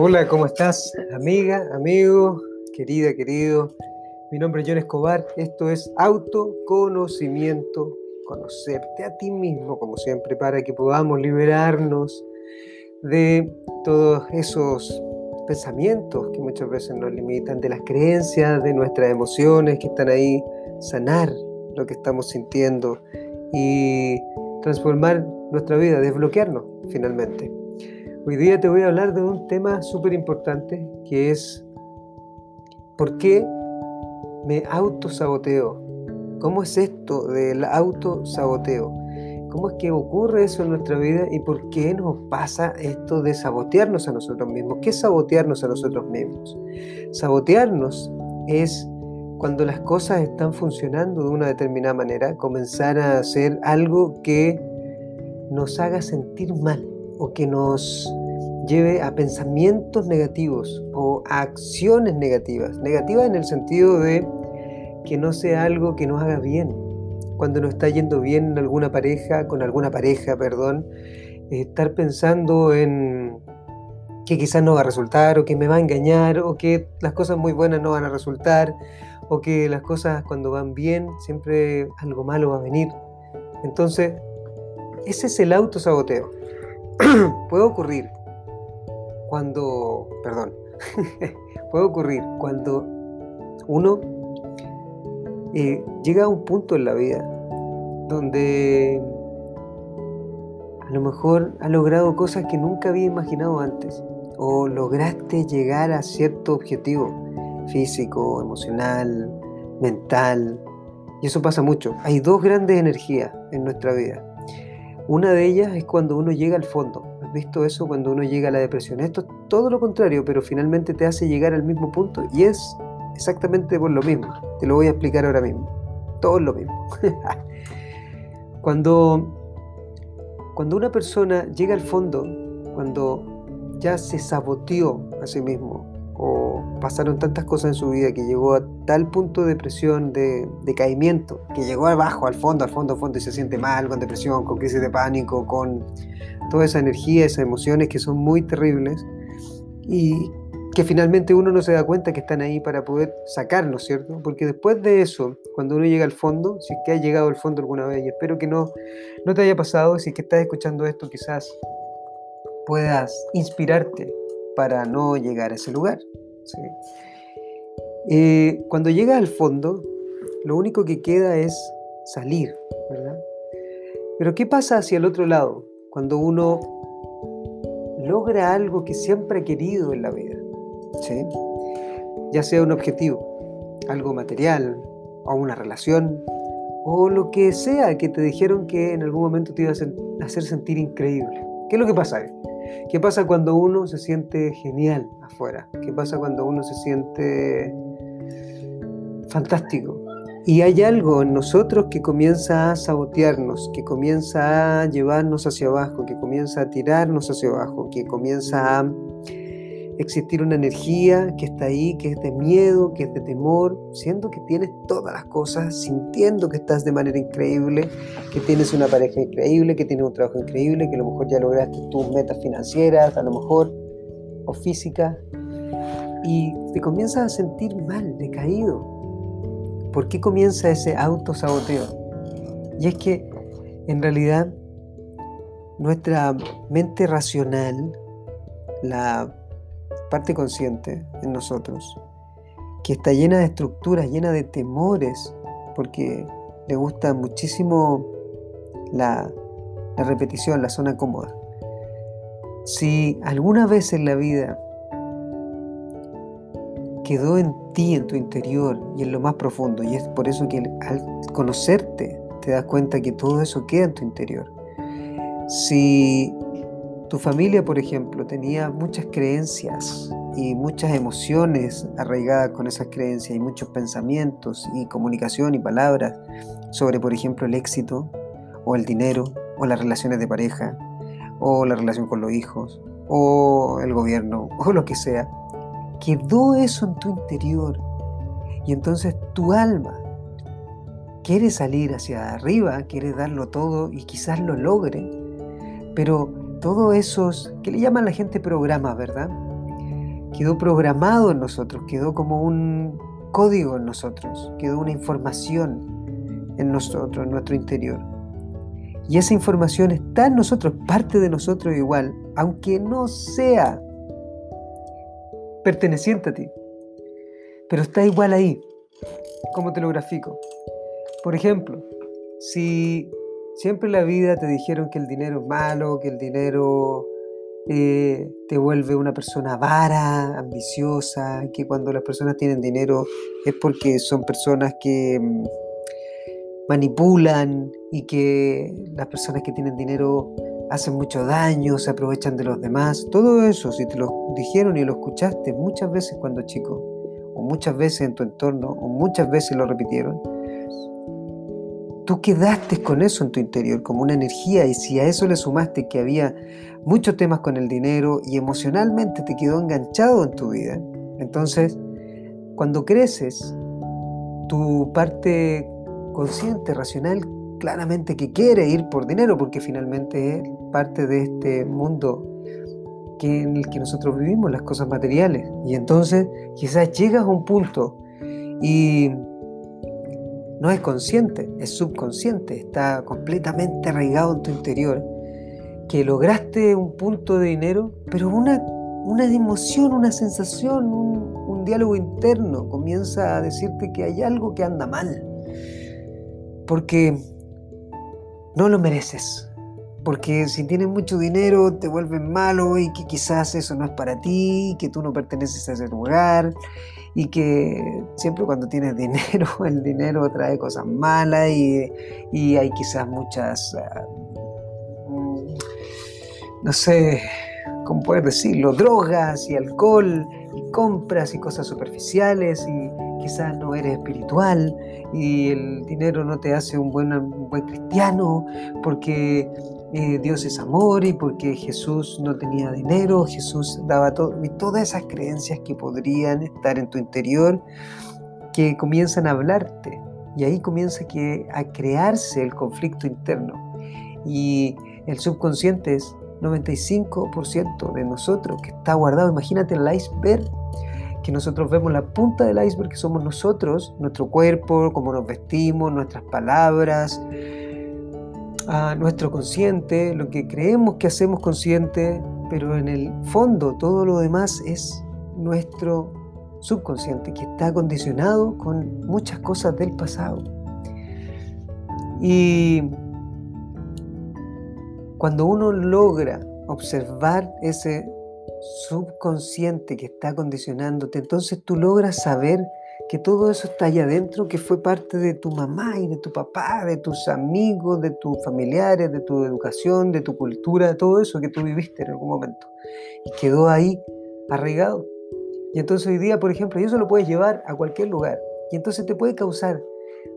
Hola, ¿cómo estás? Amiga, amigo, querida, querido. Mi nombre es John Escobar. Esto es autoconocimiento. Conocerte a ti mismo, como siempre, para que podamos liberarnos de todos esos pensamientos que muchas veces nos limitan, de las creencias, de nuestras emociones que están ahí, sanar lo que estamos sintiendo y transformar nuestra vida, desbloquearnos finalmente. Hoy día te voy a hablar de un tema súper importante que es ¿por qué me autosaboteo? ¿Cómo es esto del autosaboteo? ¿Cómo es que ocurre eso en nuestra vida y por qué nos pasa esto de sabotearnos a nosotros mismos? ¿Qué es sabotearnos a nosotros mismos? Sabotearnos es cuando las cosas están funcionando de una determinada manera, comenzar a hacer algo que nos haga sentir mal o que nos lleve a pensamientos negativos o a acciones negativas. Negativas en el sentido de que no sea algo que nos haga bien. Cuando nos está yendo bien en alguna pareja, con alguna pareja, perdón, estar pensando en que quizás no va a resultar o que me va a engañar o que las cosas muy buenas no van a resultar o que las cosas cuando van bien siempre algo malo va a venir. Entonces, ese es el autosaboteo. Puede ocurrir cuando, perdón, puede ocurrir cuando uno eh, llega a un punto en la vida donde a lo mejor ha logrado cosas que nunca había imaginado antes o lograste llegar a cierto objetivo físico, emocional, mental. Y eso pasa mucho. Hay dos grandes energías en nuestra vida. Una de ellas es cuando uno llega al fondo, visto eso cuando uno llega a la depresión? Esto es todo lo contrario, pero finalmente te hace llegar al mismo punto y es exactamente por lo mismo. Te lo voy a explicar ahora mismo. Todo es lo mismo. cuando, cuando una persona llega al fondo, cuando ya se saboteó a sí mismo, pasaron tantas cosas en su vida que llegó a tal punto de depresión, de decaimiento, que llegó abajo, al fondo, al fondo, al fondo y se siente mal, con depresión, con crisis de pánico, con toda esa energía, esas emociones que son muy terribles y que finalmente uno no se da cuenta que están ahí para poder sacarlos, ¿cierto? Porque después de eso, cuando uno llega al fondo, si es que has llegado al fondo alguna vez, y espero que no, no te haya pasado, si es que estás escuchando esto, quizás puedas inspirarte para no llegar a ese lugar. Eh, cuando llegas al fondo, lo único que queda es salir, ¿verdad? Pero ¿qué pasa hacia el otro lado? Cuando uno logra algo que siempre ha querido en la vida, ¿sí? ya sea un objetivo, algo material, o una relación, o lo que sea que te dijeron que en algún momento te iba a hacer sentir increíble. ¿Qué es lo que pasa? ¿Qué pasa cuando uno se siente genial afuera? ¿Qué pasa cuando uno se siente fantástico? Y hay algo en nosotros que comienza a sabotearnos, que comienza a llevarnos hacia abajo, que comienza a tirarnos hacia abajo, que comienza a existir una energía que está ahí, que es de miedo, que es de temor, siendo que tienes todas las cosas, sintiendo que estás de manera increíble, que tienes una pareja increíble, que tienes un trabajo increíble, que a lo mejor ya lograste tus metas financieras, a lo mejor, o físicas, y te comienzas a sentir mal, decaído. ¿Por qué comienza ese autosaboteo? Y es que en realidad nuestra mente racional, la parte consciente en nosotros, que está llena de estructuras, llena de temores, porque le gusta muchísimo la, la repetición, la zona cómoda. Si alguna vez en la vida quedó en ti, en tu interior y en lo más profundo, y es por eso que al conocerte te das cuenta que todo eso queda en tu interior. Si tu familia, por ejemplo, tenía muchas creencias y muchas emociones arraigadas con esas creencias y muchos pensamientos y comunicación y palabras sobre, por ejemplo, el éxito o el dinero o las relaciones de pareja o la relación con los hijos o el gobierno o lo que sea. Quedó eso en tu interior y entonces tu alma quiere salir hacia arriba, quiere darlo todo y quizás lo logre, pero todos esos que le llaman la gente programas, ¿verdad? quedó programado en nosotros, quedó como un código en nosotros, quedó una información en nosotros, en nuestro interior. Y esa información está en nosotros, parte de nosotros igual, aunque no sea perteneciente a ti. Pero está igual ahí. ¿Cómo te lo grafico? Por ejemplo, si siempre en la vida te dijeron que el dinero es malo, que el dinero eh, te vuelve una persona vara, ambiciosa, que cuando las personas tienen dinero es porque son personas que mm, manipulan y que las personas que tienen dinero hacen mucho daño, se aprovechan de los demás. Todo eso, si te lo dijeron y lo escuchaste muchas veces cuando chico, o muchas veces en tu entorno, o muchas veces lo repitieron, tú quedaste con eso en tu interior, como una energía, y si a eso le sumaste que había muchos temas con el dinero y emocionalmente te quedó enganchado en tu vida, entonces, cuando creces, tu parte consciente, racional, claramente que quiere ir por dinero, porque finalmente es parte de este mundo que, en el que nosotros vivimos, las cosas materiales. Y entonces quizás llegas a un punto y no es consciente, es subconsciente, está completamente arraigado en tu interior, que lograste un punto de dinero, pero una, una emoción, una sensación, un, un diálogo interno comienza a decirte que hay algo que anda mal porque no lo mereces. Porque si tienes mucho dinero te vuelves malo y que quizás eso no es para ti, que tú no perteneces a ese lugar y que siempre cuando tienes dinero el dinero trae cosas malas y, hay quizás muchas, ah, mm, no sé, ¿cómo puedes decirlo? Drogas y alcohol y compras y cosas superficiales y quizás no eres espiritual y el dinero no te hace un buen, buen cristiano porque eh, Dios es amor y porque Jesús no tenía dinero, Jesús daba todo, y todas esas creencias que podrían estar en tu interior que comienzan a hablarte. Y ahí comienza que, a crearse el conflicto interno. Y el subconsciente es 95% de nosotros que está guardado, imagínate el iceberg que nosotros vemos la punta del iceberg que somos nosotros, nuestro cuerpo, cómo nos vestimos, nuestras palabras, a nuestro consciente, lo que creemos que hacemos consciente, pero en el fondo todo lo demás es nuestro subconsciente que está condicionado con muchas cosas del pasado. Y cuando uno logra observar ese subconsciente que está condicionándote, entonces tú logras saber que todo eso está allá adentro, que fue parte de tu mamá y de tu papá, de tus amigos, de tus familiares, de tu educación, de tu cultura, de todo eso que tú viviste en algún momento. Y quedó ahí arraigado. Y entonces hoy día, por ejemplo, y eso lo puedes llevar a cualquier lugar. Y entonces te puede causar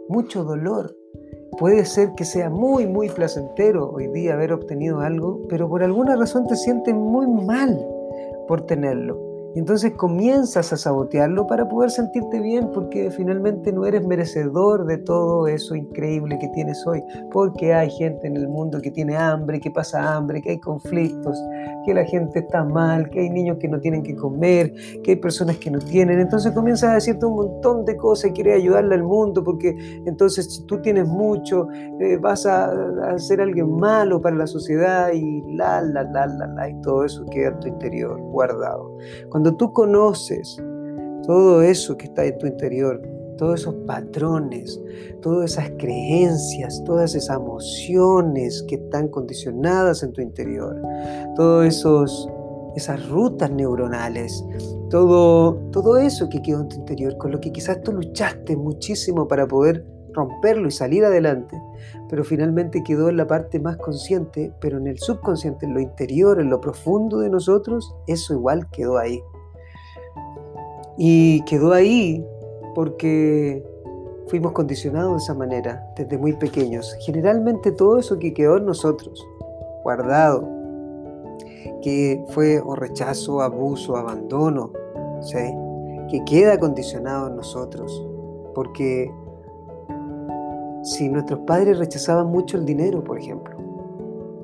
mucho dolor. Puede ser que sea muy, muy placentero hoy día haber obtenido algo, pero por alguna razón te sientes muy mal por tenerlo. Y entonces comienzas a sabotearlo para poder sentirte bien porque finalmente no eres merecedor de todo eso increíble que tienes hoy. Porque hay gente en el mundo que tiene hambre, que pasa hambre, que hay conflictos, que la gente está mal, que hay niños que no tienen que comer, que hay personas que no tienen. Entonces comienzas a decirte un montón de cosas y quieres ayudarle al mundo porque entonces si tú tienes mucho eh, vas a, a, ser alguien malo para la sociedad y la, la, la, la, la, y todo eso queda en tu interior guardado. Cuando tú conoces todo eso que está en tu interior, todos esos patrones, todas esas creencias, todas esas emociones que están condicionadas en tu interior, todas esas rutas neuronales, todo, todo eso que quedó en tu interior, con lo que quizás tú luchaste muchísimo para poder romperlo y salir adelante, pero finalmente quedó en la parte más consciente, pero en el subconsciente, en lo interior, en lo profundo de nosotros, eso igual quedó ahí. Y quedó ahí porque fuimos condicionados de esa manera desde muy pequeños. Generalmente todo eso que quedó en nosotros, guardado, que fue rechazo, abuso, abandono, que queda condicionado en nosotros. Porque si nuestros padres rechazaban mucho el dinero, por ejemplo,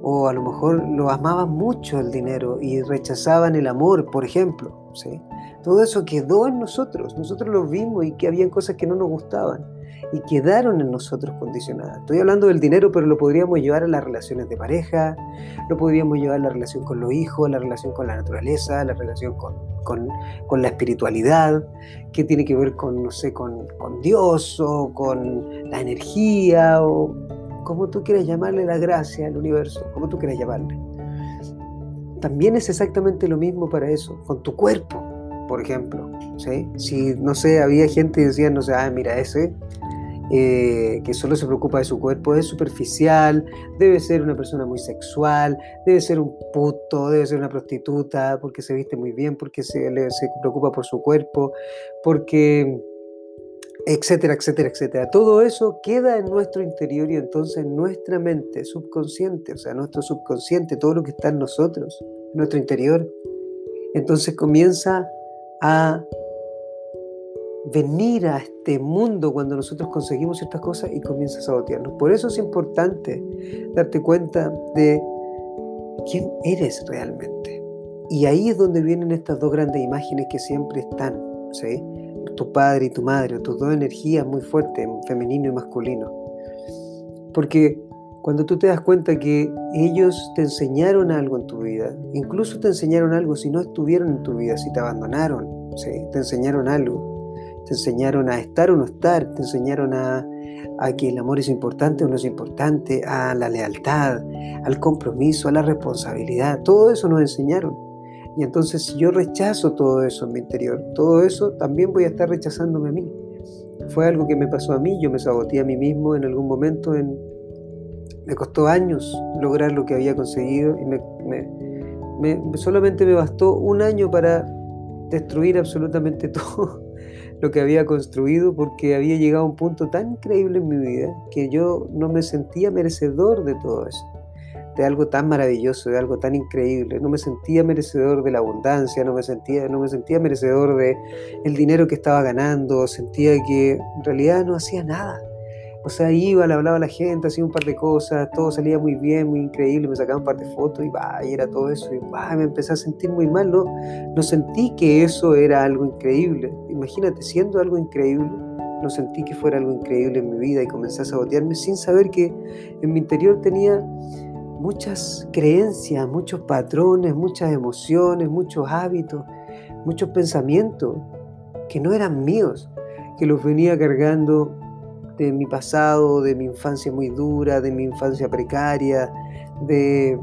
o a lo mejor lo amaban mucho el dinero y rechazaban el amor, por ejemplo, ¿sí? Todo eso quedó en nosotros, nosotros lo vimos y que habían cosas que no nos gustaban y quedaron en nosotros condicionadas. Estoy hablando del dinero, pero lo podríamos llevar a las relaciones de pareja, lo podríamos llevar a la relación con los hijos, la relación con la naturaleza, la relación con, con, la espiritualidad, que tiene que ver con, no sé, con, con Dios o con la energía o como tú quieras llamarle la gracia al universo, como tú quieras llamarle. También es exactamente lo mismo para eso, con tu cuerpo, por ejemplo. ¿sí? Si, no sé, había gente que decía, no sé, ah, mira, ese eh, que solo se preocupa de su cuerpo, es superficial, debe ser una persona muy sexual, debe ser un puto, debe ser una prostituta, porque se viste muy bien, porque se, se preocupa por su cuerpo, porque etcétera, etcétera, etcétera. Todo eso queda en nuestro interior y entonces nuestra mente subconsciente, o sea, nuestro subconsciente, todo lo que está en nosotros, en nuestro interior, entonces comienza a venir a este mundo cuando nosotros conseguimos ciertas cosas y comienza a sabotearnos. Por eso es importante darte cuenta de quién eres realmente. Y ahí es donde vienen estas dos grandes imágenes que siempre están, ¿sí? Tu padre y tu madre, tus dos energías muy fuertes, femenino y masculino. Porque cuando tú te das cuenta que ellos te enseñaron algo en tu vida, incluso te enseñaron algo si no estuvieron en tu vida, si te abandonaron, ¿sí? te enseñaron algo, te enseñaron a estar o no estar, te enseñaron a, a que el amor es importante o no es importante, a la lealtad, al compromiso, a la responsabilidad, todo eso nos enseñaron. Y entonces si yo rechazo todo eso en mi interior, todo eso también voy a estar rechazándome a mí. Fue algo que me pasó a mí, yo me saboteé a mí mismo en algún momento, en, me costó años lograr lo que había conseguido y me, solamente me bastó un año para destruir absolutamente todo lo que había construido porque había llegado a un punto tan increíble en mi vida que yo no me sentía merecedor de todo eso de algo tan maravilloso, de algo tan increíble. No me sentía merecedor de la abundancia, no me sentía, no me sentía merecedor de el dinero que estaba ganando, sentía que en realidad no hacía nada. O sea, iba, le hablaba a la gente, hacía un par de cosas, todo salía muy bien, muy increíble, me sacaba un par de fotos y, va, y era todo eso. Y va, me empecé a sentir muy mal, no, no sentí que eso era algo increíble. Imagínate, siendo algo increíble, no sentí que fuera algo increíble en mi vida y comencé a sabotearme sin saber que en mi interior tenía muchas creencias, muchos patrones, muchas emociones, muchos hábitos, muchos pensamientos que no eran míos, que los venía cargando de mi pasado, de mi infancia muy dura, de mi infancia precaria, de,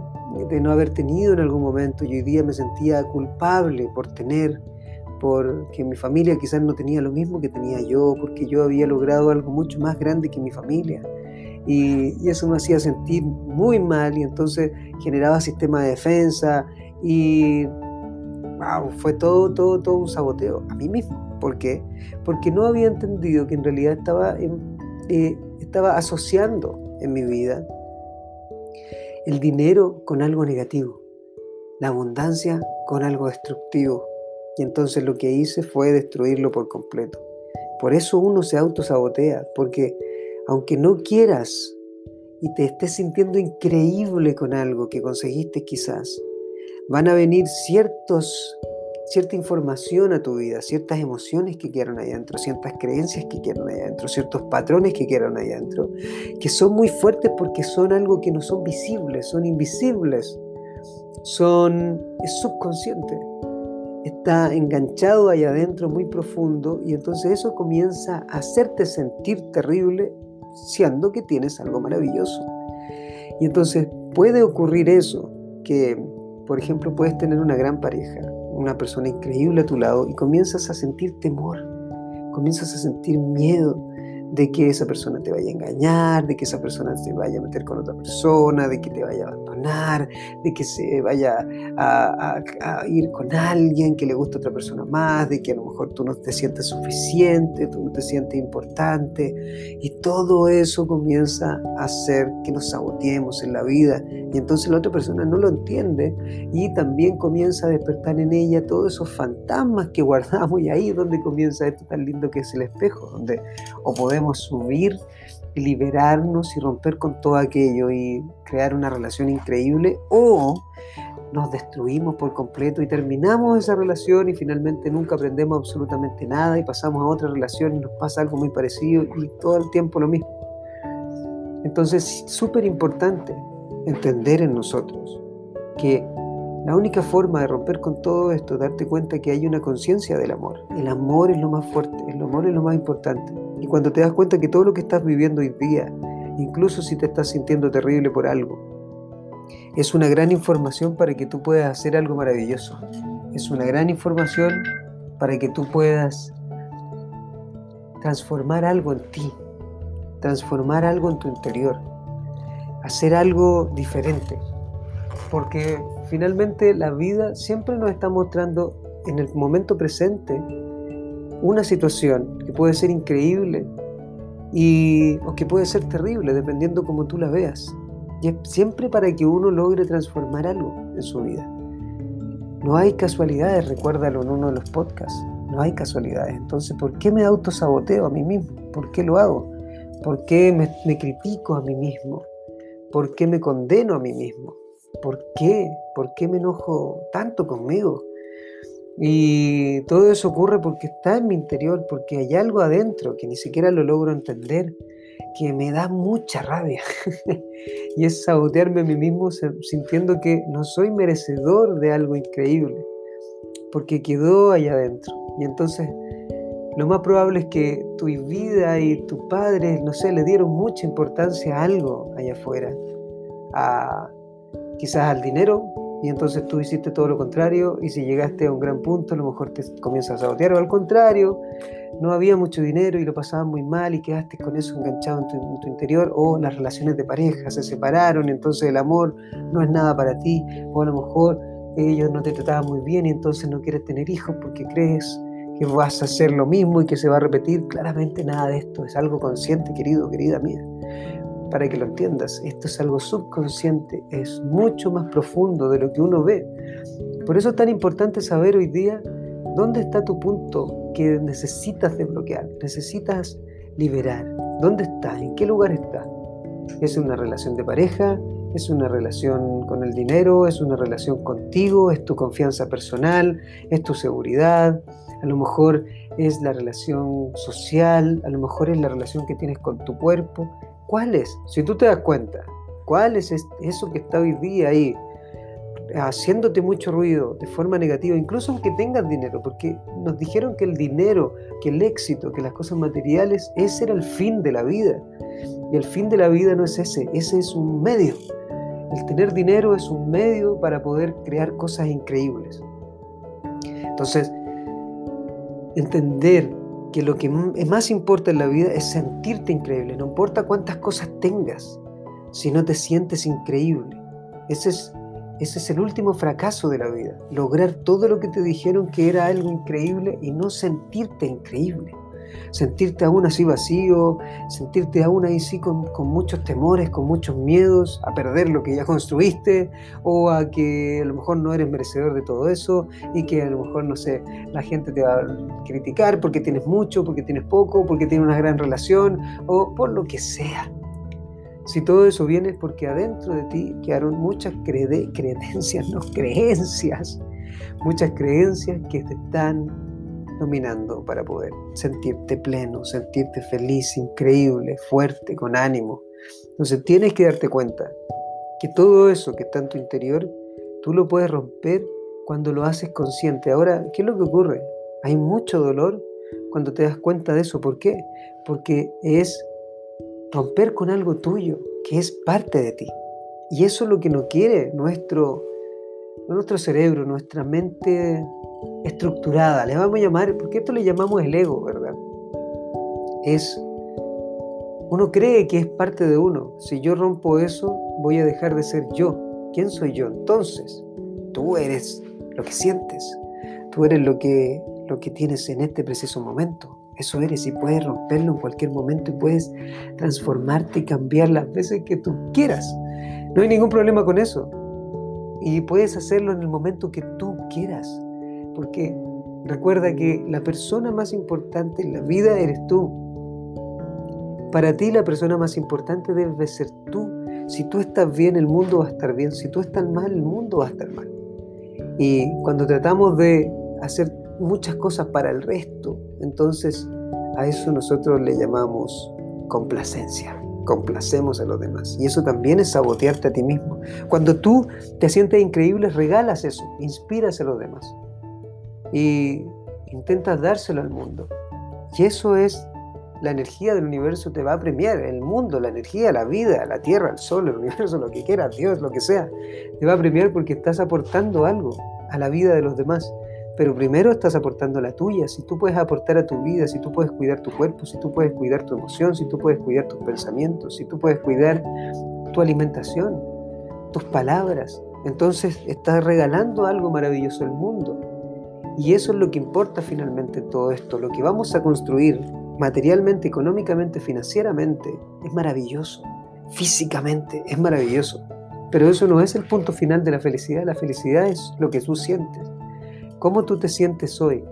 de no haber tenido en algún momento y hoy día me sentía culpable por tener, porque mi familia quizás no tenía lo mismo que tenía yo, porque yo había logrado algo mucho más grande que mi familia y, eso me hacía sentir muy mal y entonces generaba sistema de defensa y fue todo, todo, todo un saboteo a mí mismo. ¿Por qué? Porque no había entendido que en realidad estaba, eh, estaba asociando en mi vida el dinero con algo negativo, la abundancia con algo destructivo. Y entonces lo que hice fue destruirlo por completo. Por eso uno se autosabotea, porque aunque no quieras y te estés sintiendo increíble con algo que conseguiste quizás, van a venir ciertos, cierta información a tu vida, ciertas emociones que quedaron ahí adentro, ciertas creencias que quedaron ahí adentro, ciertos patrones que quedaron ahí adentro, que son muy fuertes porque son algo que no son visibles, son invisibles, son, es subconsciente está enganchado ahí adentro muy profundo y entonces eso comienza a hacerte sentir terrible siendo que tienes algo maravilloso. Y entonces puede ocurrir eso, que por ejemplo puedes tener una gran pareja, una persona increíble a tu lado y comienzas a sentir temor, comienzas a sentir miedo, de que esa persona te vaya a engañar, de que esa persona se vaya a meter con otra persona, de que te vaya a abandonar, de que se vaya a, ir con alguien que le gusta otra persona más, de que a lo mejor tú no te sientes suficiente, tú no te sientes importante. Y todo eso comienza a hacer que nos saboteemos en la vida. Y entonces la otra persona no lo entiende y también comienza a despertar en ella todos esos fantasmas que guardamos y ahí es donde comienza esto tan lindo que es el espejo, donde o podemos subir, liberarnos y romper con todo aquello y crear una relación increíble o nos destruimos por completo y terminamos esa relación y finalmente nunca aprendemos absolutamente nada y pasamos a otra relación y nos pasa algo muy parecido y todo el tiempo lo mismo. Entonces, súper importante entender en nosotros que la única forma de romper con todo esto es darte cuenta que hay una conciencia del amor. El amor es lo más fuerte, el amor es lo más importante. Y cuando te das cuenta que todo lo que estás viviendo hoy día, incluso si te estás sintiendo terrible por algo, es una gran información para que tú puedas hacer algo maravilloso. Es una gran información para que tú puedas transformar algo en ti, transformar algo en tu interior, hacer algo diferente. Porque finalmente la vida siempre nos está mostrando en el momento presente una situación que puede ser increíble y, o que puede ser terrible, dependiendo como tú la veas. Y es siempre para que uno logre transformar algo en su vida. No hay casualidades, recuérdalo en uno de los podcasts. No hay casualidades. Entonces, ¿por qué me autosaboteo a mí mismo? ¿Por qué lo hago? ¿Por qué me critico a mí mismo? ¿Por qué me condeno a mí mismo? ¿Por qué? ¿Por qué me enojo tanto conmigo? Y todo eso ocurre porque está en mi interior, porque hay algo adentro que ni siquiera lo logro entender, que me da mucha rabia. y es sabotearme a mí mismo sintiendo que no soy merecedor de algo increíble, porque quedó allá adentro. Y entonces lo más probable es que tu vida y tu padre, no sé, le dieron mucha importancia a algo allá afuera, a, quizás al dinero, y entonces tú hiciste todo lo contrario, y si llegaste a un gran punto, a lo mejor te comienzas a sabotear, o al contrario, no había mucho dinero y lo pasaban muy mal y quedaste con eso enganchado en tu, interior, o las relaciones de pareja se separaron, entonces el amor no es nada para ti, o a lo mejor ellos no te trataban muy bien y entonces no quieres tener hijos porque crees que vas a hacer lo mismo y que se va a repetir. Claramente nada de esto es algo consciente, querido, querida mía para que lo entiendas. Esto es algo subconsciente, es mucho más profundo de lo que uno ve. Por eso es tan importante saber hoy día dónde está tu punto que necesitas desbloquear, necesitas liberar. ¿Dónde está? ¿En qué lugar está? ¿Es una relación de pareja? ¿Es una relación con el dinero? ¿Es una relación contigo? ¿Es tu confianza personal? ¿Es tu seguridad? A lo mejor es la relación social, a lo mejor es la relación que tienes con tu cuerpo. ¿Cuál es? Si tú te das cuenta, ¿cuál es eso que está hoy día ahí haciéndote mucho ruido de forma negativa, incluso aunque tengas dinero? Porque nos dijeron que el dinero, que el éxito, que las cosas materiales, ese era el fin de la vida. Y el fin de la vida no es ese, ese es un medio. El tener dinero es un medio para poder crear cosas increíbles. Entonces, entender que lo que más importa en la vida es sentirte increíble, no importa cuántas cosas tengas, si no te sientes increíble. Ese es, ese es el último fracaso de la vida, lograr todo lo que te dijeron que era algo increíble y no sentirte increíble sentirte aún así vacío, sentirte aún así con, con, muchos temores, con muchos miedos a perder lo que ya construiste o a que a lo mejor no eres merecedor de todo eso y que a lo mejor, no sé, la gente te va a criticar porque tienes mucho, porque tienes poco, porque tienes una gran relación o por lo que sea. Si todo eso viene es porque adentro de ti quedaron muchas creencias, no creencias, muchas creencias que están dominando para poder sentirte pleno, sentirte feliz, increíble, fuerte, con ánimo. Entonces tienes que darte cuenta que todo eso que está en tu interior, tú lo puedes romper cuando lo haces consciente. Ahora, ¿qué es lo que ocurre? Hay mucho dolor cuando te das cuenta de eso. ¿Por qué? Porque es romper con algo tuyo, que es parte de ti. Y eso es lo que no quiere nuestro, nuestro cerebro, nuestra mente estructurada, le vamos a llamar, porque esto le llamamos el ego, ¿verdad? Es, uno cree que es parte de uno. Si yo rompo eso, voy a dejar de ser yo. ¿Quién soy yo? Entonces, tú eres lo que sientes, tú eres lo que, lo que tienes en este preciso momento. Eso eres y puedes romperlo en cualquier momento y puedes transformarte y cambiar las veces que tú quieras. No hay ningún problema con eso. Y puedes hacerlo en el momento que tú quieras. Porque recuerda que la persona más importante en la vida eres tú. Para ti la persona más importante debe ser tú. Si tú estás bien, el mundo va a estar bien. Si tú estás mal, el mundo va a estar mal. Y cuando tratamos de hacer muchas cosas para el resto, entonces a eso nosotros le llamamos complacencia. Complacemos a los demás. Y eso también es sabotearte a ti mismo. Cuando tú te sientes increíble, regalas eso, inspiras a los demás. Y intentas dárselo al mundo. Y eso es la energía del universo te va a premiar, el mundo, la energía, la vida, la tierra, el sol, el universo, lo que quieras, Dios, lo que sea, te va a premiar porque estás aportando algo a la vida de los demás. Pero primero estás aportando la tuya. Si tú puedes aportar a tu vida, si tú puedes cuidar tu cuerpo, si tú puedes cuidar tu emoción, si tú puedes cuidar tus pensamientos, si tú puedes cuidar tu alimentación, tus palabras, entonces estás regalando algo maravilloso al mundo. Y eso es lo que importa finalmente todo esto. Lo que vamos a construir materialmente, económicamente, financieramente, es maravilloso. Físicamente es maravilloso. Pero eso no es el punto final de la felicidad. La felicidad es lo que tú sientes. ¿Cómo tú te sientes hoy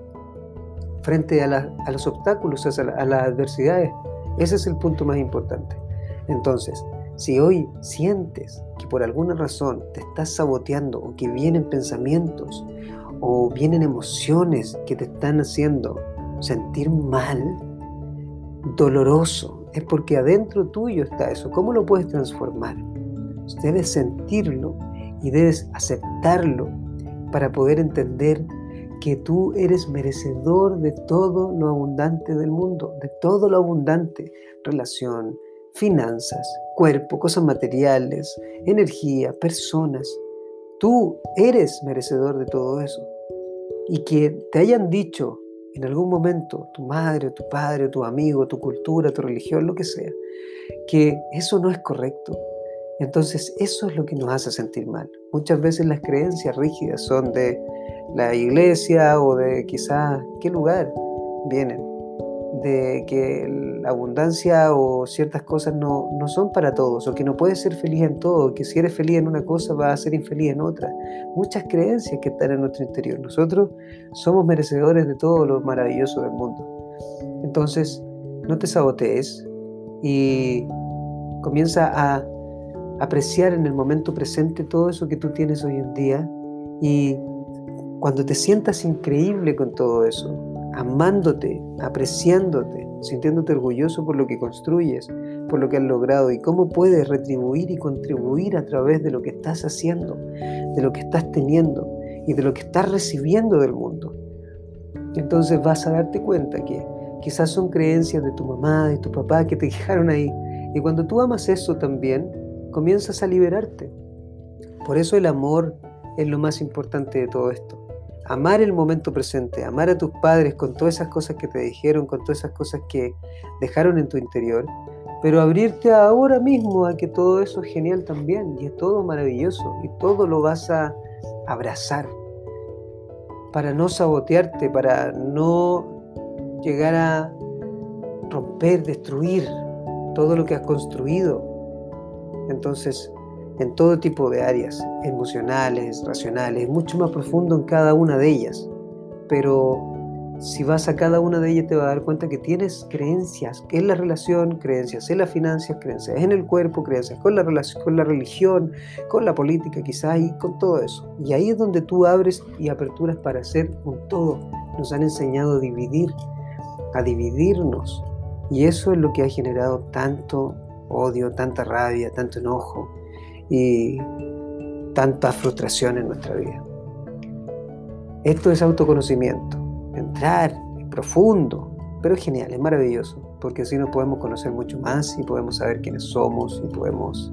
frente a, los obstáculos, a, a las adversidades? Ese es el punto más importante. Entonces, si hoy sientes que por alguna razón te estás saboteando o que vienen pensamientos o vienen emociones que te están haciendo sentir mal, doloroso, es porque adentro tuyo está eso. ¿Cómo lo puedes transformar? Debes sentirlo y debes aceptarlo para poder entender que tú eres merecedor de todo lo abundante del mundo, de todo lo abundante, relación, finanzas, cuerpo, cosas materiales, energía, personas. Tú eres merecedor de todo eso. Y que te hayan dicho en algún momento, tu madre, tu padre, tu amigo, tu cultura, tu religión, lo que sea, que eso no es correcto. Entonces eso es lo que nos hace sentir mal. Muchas veces las creencias rígidas son de la iglesia o de quizás qué lugar vienen de que la abundancia o ciertas cosas no, no, son para todos, o que no puedes ser feliz en todo, que si eres feliz en una cosa vas a ser infeliz en otra. Muchas creencias que están en nuestro interior. Nosotros somos merecedores de todo lo maravilloso del mundo. Entonces, no te sabotees y comienza a apreciar en el momento presente todo eso que tú tienes hoy en día y cuando te sientas increíble con todo eso, amándote, apreciándote, sintiéndote orgulloso por lo que construyes, por lo que has logrado y cómo puedes retribuir y contribuir a través de lo que estás haciendo, de lo que estás teniendo y de lo que estás recibiendo del mundo. Entonces vas a darte cuenta que quizás son creencias de tu mamá, de tu papá que te dejaron ahí. Y cuando tú amas eso también, comienzas a liberarte. Por eso el amor es lo más importante de todo esto amar el momento presente, amar a tus padres con todas esas cosas que te dijeron, con todas esas cosas que dejaron en tu interior, pero abrirte ahora mismo a que todo eso es genial también y es todo maravilloso y todo lo vas a abrazar para no sabotearte, para no llegar a romper, destruir todo lo que has construido. Entonces, en todo tipo de áreas, emocionales, racionales, mucho más profundo en cada una de ellas. Pero si vas a cada una de ellas te vas a dar cuenta que tienes creencias en la relación, creencias en las finanzas, creencias en el cuerpo, creencias con la, relación, con la religión, con la política quizás y con todo eso. Y ahí es donde tú abres y aperturas para hacer un todo. Nos han enseñado a dividir, a dividirnos. Y eso es lo que ha generado tanto odio, tanta rabia, tanto enojo, y tanta frustración en nuestra vida. Esto es autoconocimiento, entrar profundo, pero es genial, es maravilloso, porque así nos podemos conocer mucho más y podemos saber quiénes somos y podemos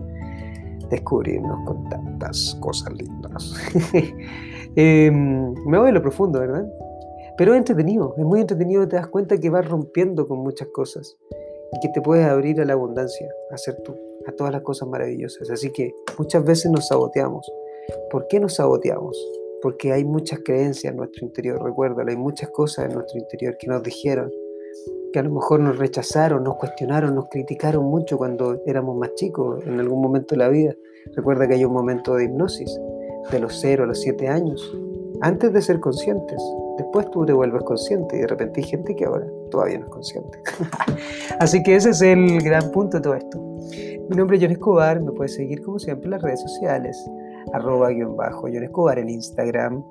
descubrirnos con tantas cosas lindas. Em, me voy a lo profundo, ¿verdad? Pero es entretenido, es muy entretenido, te das cuenta que vas rompiendo con muchas cosas que te puedes abrir a la abundancia, a ser tú a todas las cosas maravillosas. Así que muchas veces nos saboteamos. ¿Por qué nos saboteamos? Porque hay muchas creencias en nuestro interior, recuérdalo, hay muchas cosas en nuestro interior que nos dijeron, que a lo mejor nos rechazaron, nos cuestionaron, nos criticaron mucho cuando éramos más chicos, en algún momento de la vida. Recuerda que hay un momento de hipnosis, de los 0 a los 7 años, antes de ser conscientes. Después tú te vuelves consciente y de repente hay gente que ahora todavía no es consciente. Así que ese es el gran punto de todo esto. Mi nombre es John Escobar, me puedes seguir como siempre en las redes sociales, arroba guion bajo John Escobar en Instagram,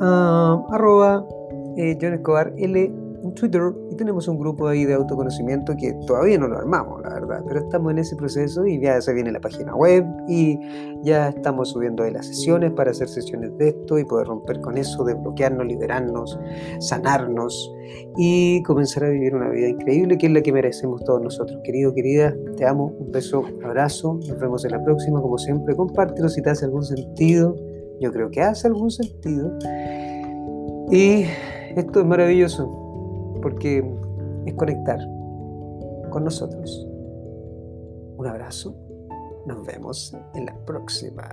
ah, arroba eh, John Escobar L en Twitter tenemos un grupo ahí de autoconocimiento que todavía no lo armamos, la verdad, pero estamos en ese proceso y ya se viene la página web y ya estamos subiendo ahí las sesiones para hacer sesiones de esto y poder romper con eso, desbloquearnos, liberarnos, sanarnos y comenzar a vivir una vida increíble que es la que merecemos todos nosotros. Querido, querida, te amo, un beso, un abrazo, nos vemos en la próxima, como siempre, compártelo si te hace algún sentido, yo creo que hace algún sentido. Y esto es maravilloso porque es conectar con nosotros. Un abrazo, nos vemos en la próxima.